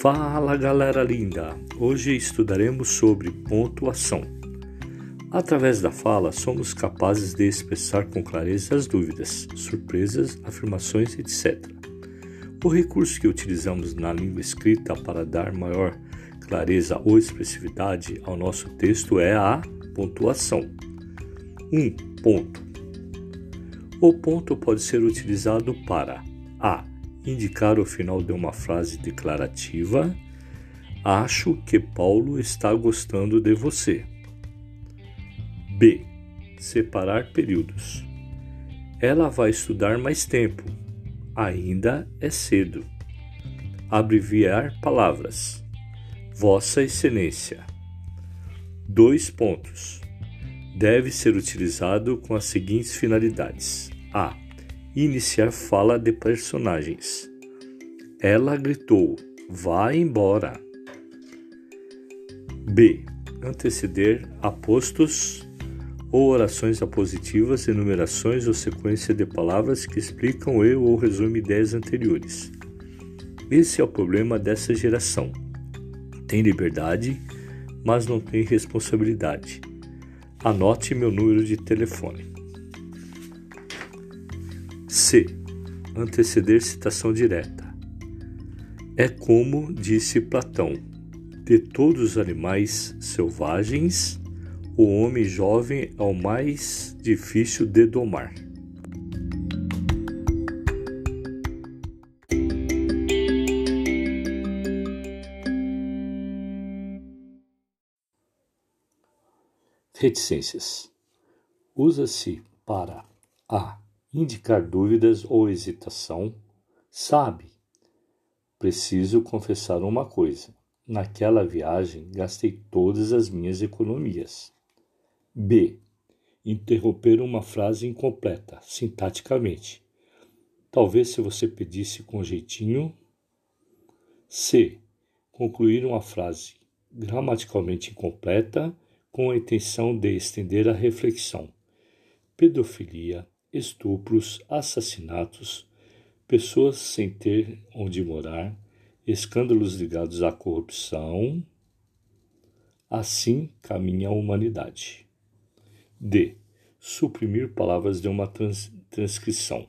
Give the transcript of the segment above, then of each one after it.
Fala galera linda! Hoje estudaremos sobre pontuação. Através da fala, somos capazes de expressar com clareza as dúvidas, surpresas, afirmações, etc. O recurso que utilizamos na língua escrita para dar maior clareza ou expressividade ao nosso texto é a pontuação. 1. Um, ponto. O ponto pode ser utilizado para a indicar o final de uma frase declarativa. Acho que Paulo está gostando de você. B. Separar períodos. Ela vai estudar mais tempo. Ainda é cedo. Abreviar palavras. Vossa Excelência. Dois pontos. Deve ser utilizado com as seguintes finalidades: a iniciar fala de personagens. Ela gritou: Vá embora. B. Anteceder apostos ou orações apositivas, enumerações ou sequência de palavras que explicam e ou resumem ideias anteriores. Esse é o problema dessa geração. Tem liberdade, mas não tem responsabilidade. Anote meu número de telefone. C. Anteceder citação direta. É como disse Platão: de todos os animais selvagens, o homem jovem é o mais difícil de domar. Reticências. Usa-se para a indicar dúvidas ou hesitação, sabe? Preciso confessar uma coisa. Naquela viagem gastei todas as minhas economias. B. Interromper uma frase incompleta, sintaticamente. Talvez se você pedisse com jeitinho. C. Concluir uma frase gramaticalmente incompleta com a intenção de estender a reflexão. Pedofilia, estupros, assassinatos, pessoas sem ter onde morar, escândalos ligados à corrupção. Assim caminha a humanidade. D. Suprimir palavras de uma trans transcrição.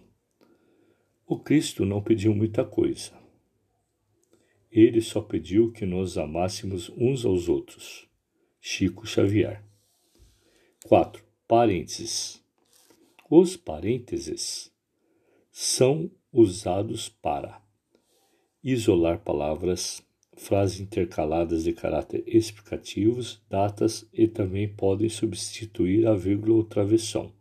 O Cristo não pediu muita coisa. Ele só pediu que nos amássemos uns aos outros. Chico Xavier. 4. Parênteses. Os parênteses são usados para isolar palavras, frases intercaladas de caráter explicativos, datas e também podem substituir a vírgula ou travessão.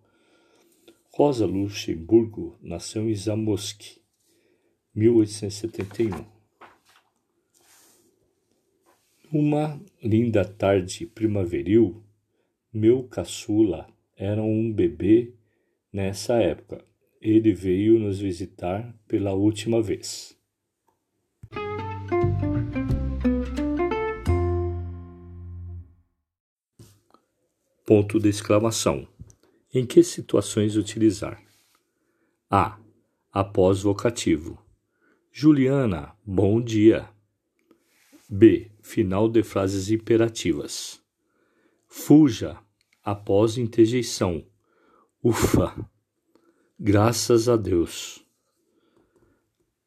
Rosa Luxemburgo nasceu em Zamosk, 1871. Numa linda tarde primaveril, meu caçula era um bebê Nessa época, ele veio nos visitar pela última vez. Ponto de exclamação. Em que situações utilizar? A. Após vocativo. Juliana, bom dia. B. Final de frases imperativas. Fuja após interjeição Ufa! Graças a Deus.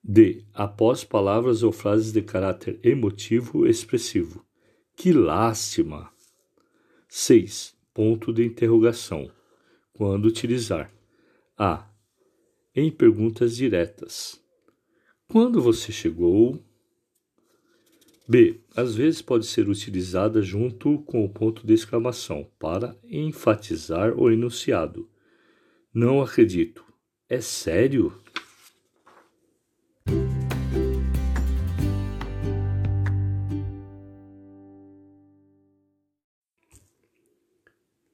D. Após palavras ou frases de caráter emotivo expressivo. Que lástima! 6. Ponto de interrogação. Quando utilizar? A. Em perguntas diretas. Quando você chegou? B. Às vezes pode ser utilizada junto com o ponto de exclamação para enfatizar o enunciado não acredito. É sério?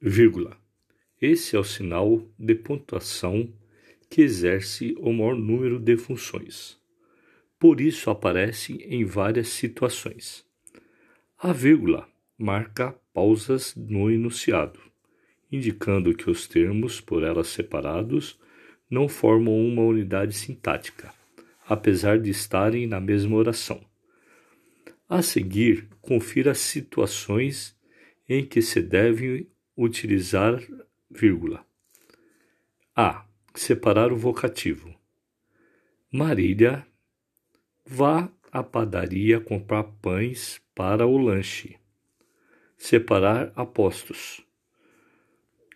Vírgula. Esse é o sinal de pontuação que exerce o maior número de funções. Por isso aparece em várias situações. A vírgula marca pausas no enunciado indicando que os termos, por elas separados, não formam uma unidade sintática, apesar de estarem na mesma oração. A seguir, confira as situações em que se deve utilizar vírgula. A. Separar o vocativo. Marília, vá à padaria comprar pães para o lanche. Separar apostos.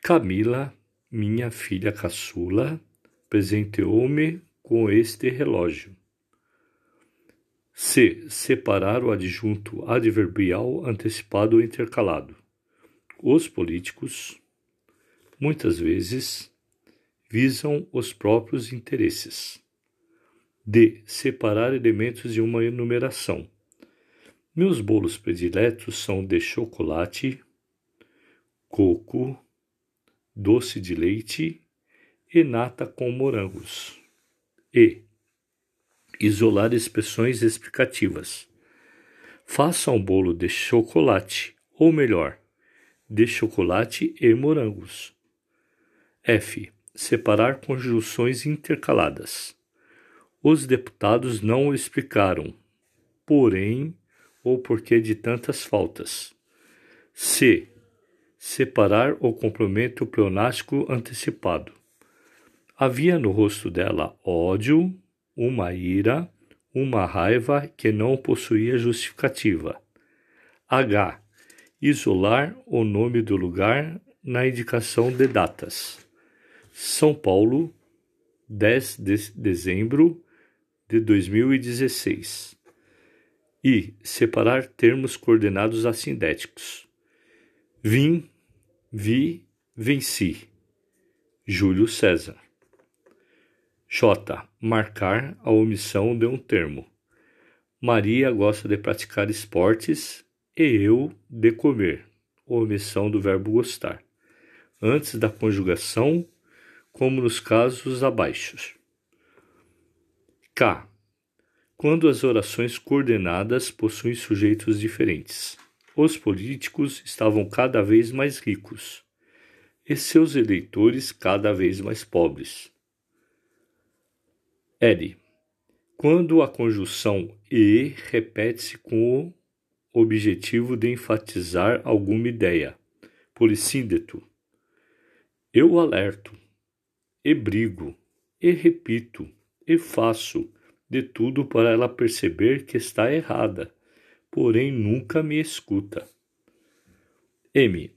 Camila, minha filha caçula, presenteou-me com este relógio. C. Separar o adjunto adverbial antecipado ou intercalado. Os políticos, muitas vezes, visam os próprios interesses. D. Separar elementos de uma enumeração. Meus bolos prediletos são de chocolate, coco, doce de leite e nata com morangos. E. Isolar expressões explicativas. Faça um bolo de chocolate, ou melhor, de chocolate e morangos. F. Separar conjunções intercaladas. Os deputados não explicaram, porém, ou porquê de tantas faltas. C. Separar o complemento pleonástico antecipado. Havia no rosto dela ódio, uma ira, uma raiva que não possuía justificativa. H. Isolar o nome do lugar na indicação de datas. São Paulo, 10 de dezembro de 2016. E separar termos coordenados assindéticos. Vim, vi, venci. Júlio César. J. Marcar a omissão de um termo. Maria gosta de praticar esportes e eu de comer. Omissão do verbo gostar. Antes da conjugação, como nos casos abaixo. K. Quando as orações coordenadas possuem sujeitos diferentes. Os políticos estavam cada vez mais ricos e seus eleitores cada vez mais pobres. L. Quando a conjunção e repete-se com o objetivo de enfatizar alguma ideia. Policíndeto. Eu alerto, e brigo, e repito, e faço de tudo para ela perceber que está errada, porém nunca me escuta. M.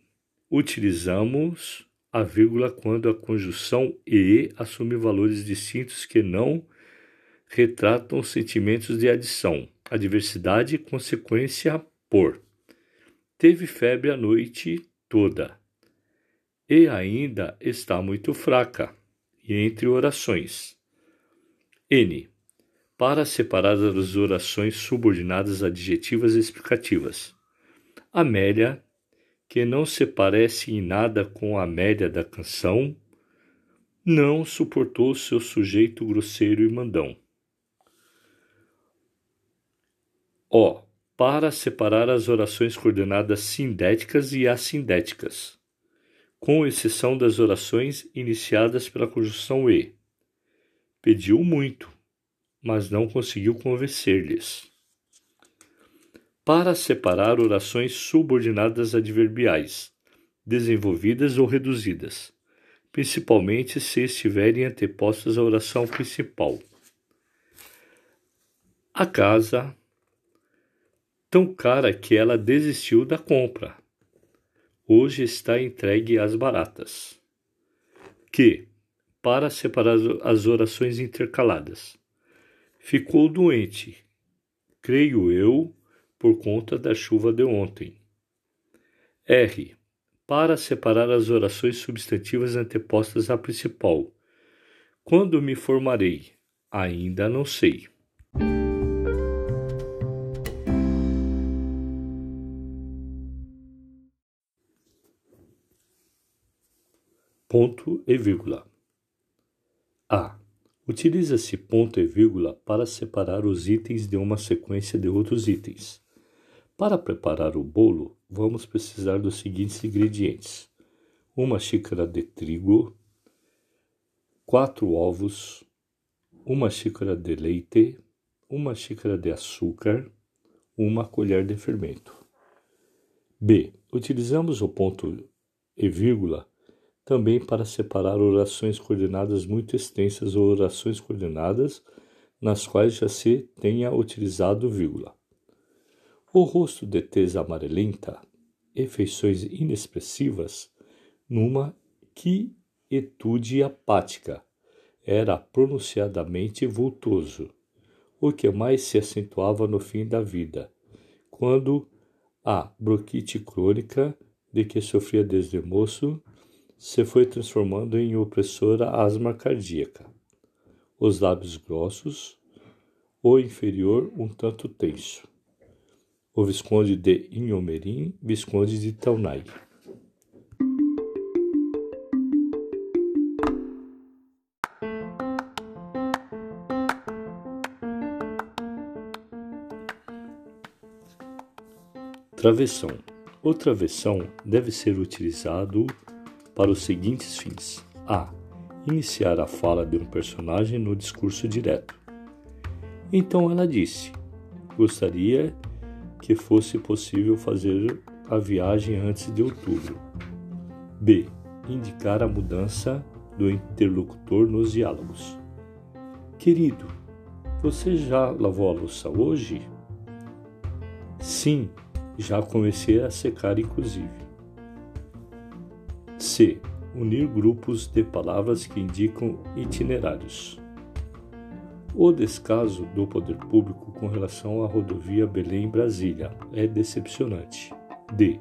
Utilizamos a vírgula quando a conjunção e assume valores distintos que não retratam sentimentos de adição, adversidade consequência por. Teve febre a noite toda e ainda está muito fraca. E entre orações. N. Para separar as orações subordinadas adjetivas explicativas. Amélia, que não se parece em nada com a Amélia da canção, não suportou seu sujeito grosseiro e mandão. O. Para separar as orações coordenadas sindéticas e assindéticas, com exceção das orações iniciadas pela conjunção e. Pediu muito, mas não conseguiu convencer-lhes. Para separar orações subordinadas adverbiais, desenvolvidas ou reduzidas, principalmente se estiverem antepostas à oração principal. A casa tão cara que ela desistiu da compra. Hoje está entregue às baratas. Que, para separar as orações intercaladas, ficou doente, creio eu, por conta da chuva de ontem. R. Para separar as orações substantivas antepostas à principal. Quando me formarei? Ainda não sei. ponto e vírgula. A. Utiliza-se ponto e vírgula para separar os itens de uma sequência de outros itens. Para preparar o bolo, vamos precisar dos seguintes ingredientes: uma xícara de trigo, quatro ovos, uma xícara de leite, uma xícara de açúcar, uma colher de fermento. B. Utilizamos o ponto e vírgula também para separar orações coordenadas muito extensas ou orações coordenadas nas quais já se tenha utilizado vírgula. O rosto de tez amarelenta e feições inexpressivas numa quietude apática era pronunciadamente vultoso, o que mais se acentuava no fim da vida, quando a bronquite crônica de que sofria desde moço se foi transformando em opressora asma cardíaca. Os lábios grossos, o inferior um tanto tenso. O Visconde de Inhomerim, Visconde de Taunay. Travessão. O travessão deve ser utilizado para os seguintes fins: a. Iniciar a fala de um personagem no discurso direto. Então ela disse: Gostaria que fosse possível fazer a viagem antes de outubro. B. Indicar a mudança do interlocutor nos diálogos. Querido, você já lavou a louça hoje? Sim, já comecei a secar, inclusive. C. Unir grupos de palavras que indicam itinerários. O descaso do poder público com relação à rodovia Belém-Brasília é decepcionante. D.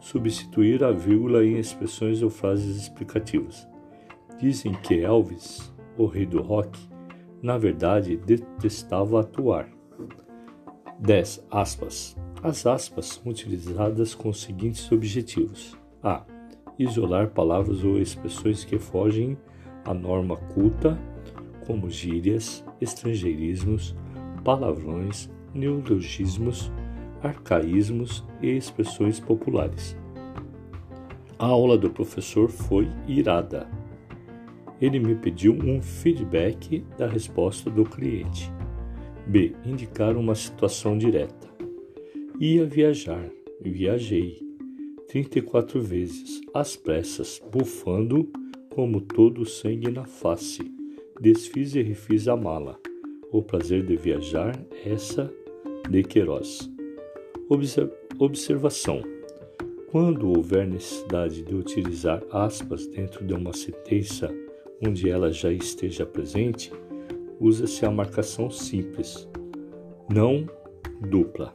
Substituir a vírgula em expressões ou frases explicativas. Dizem que Elvis, o rei do rock, na verdade detestava atuar. 10. Aspas. As aspas são utilizadas com os seguintes objetivos: a. Isolar palavras ou expressões que fogem à norma culta, como gírias, estrangeirismos, palavrões, neologismos, arcaísmos e expressões populares. A aula do professor foi irada. Ele me pediu um feedback da resposta do cliente. B. Indicar uma situação direta. Ia viajar, viajei, trinta e quatro vezes, às pressas, bufando como todo o sangue na face. Desfiz e refiz a mala. O prazer de viajar, essa de Queiroz. Observação: Quando houver necessidade de utilizar aspas dentro de uma sentença onde ela já esteja presente, usa-se a marcação simples, não dupla.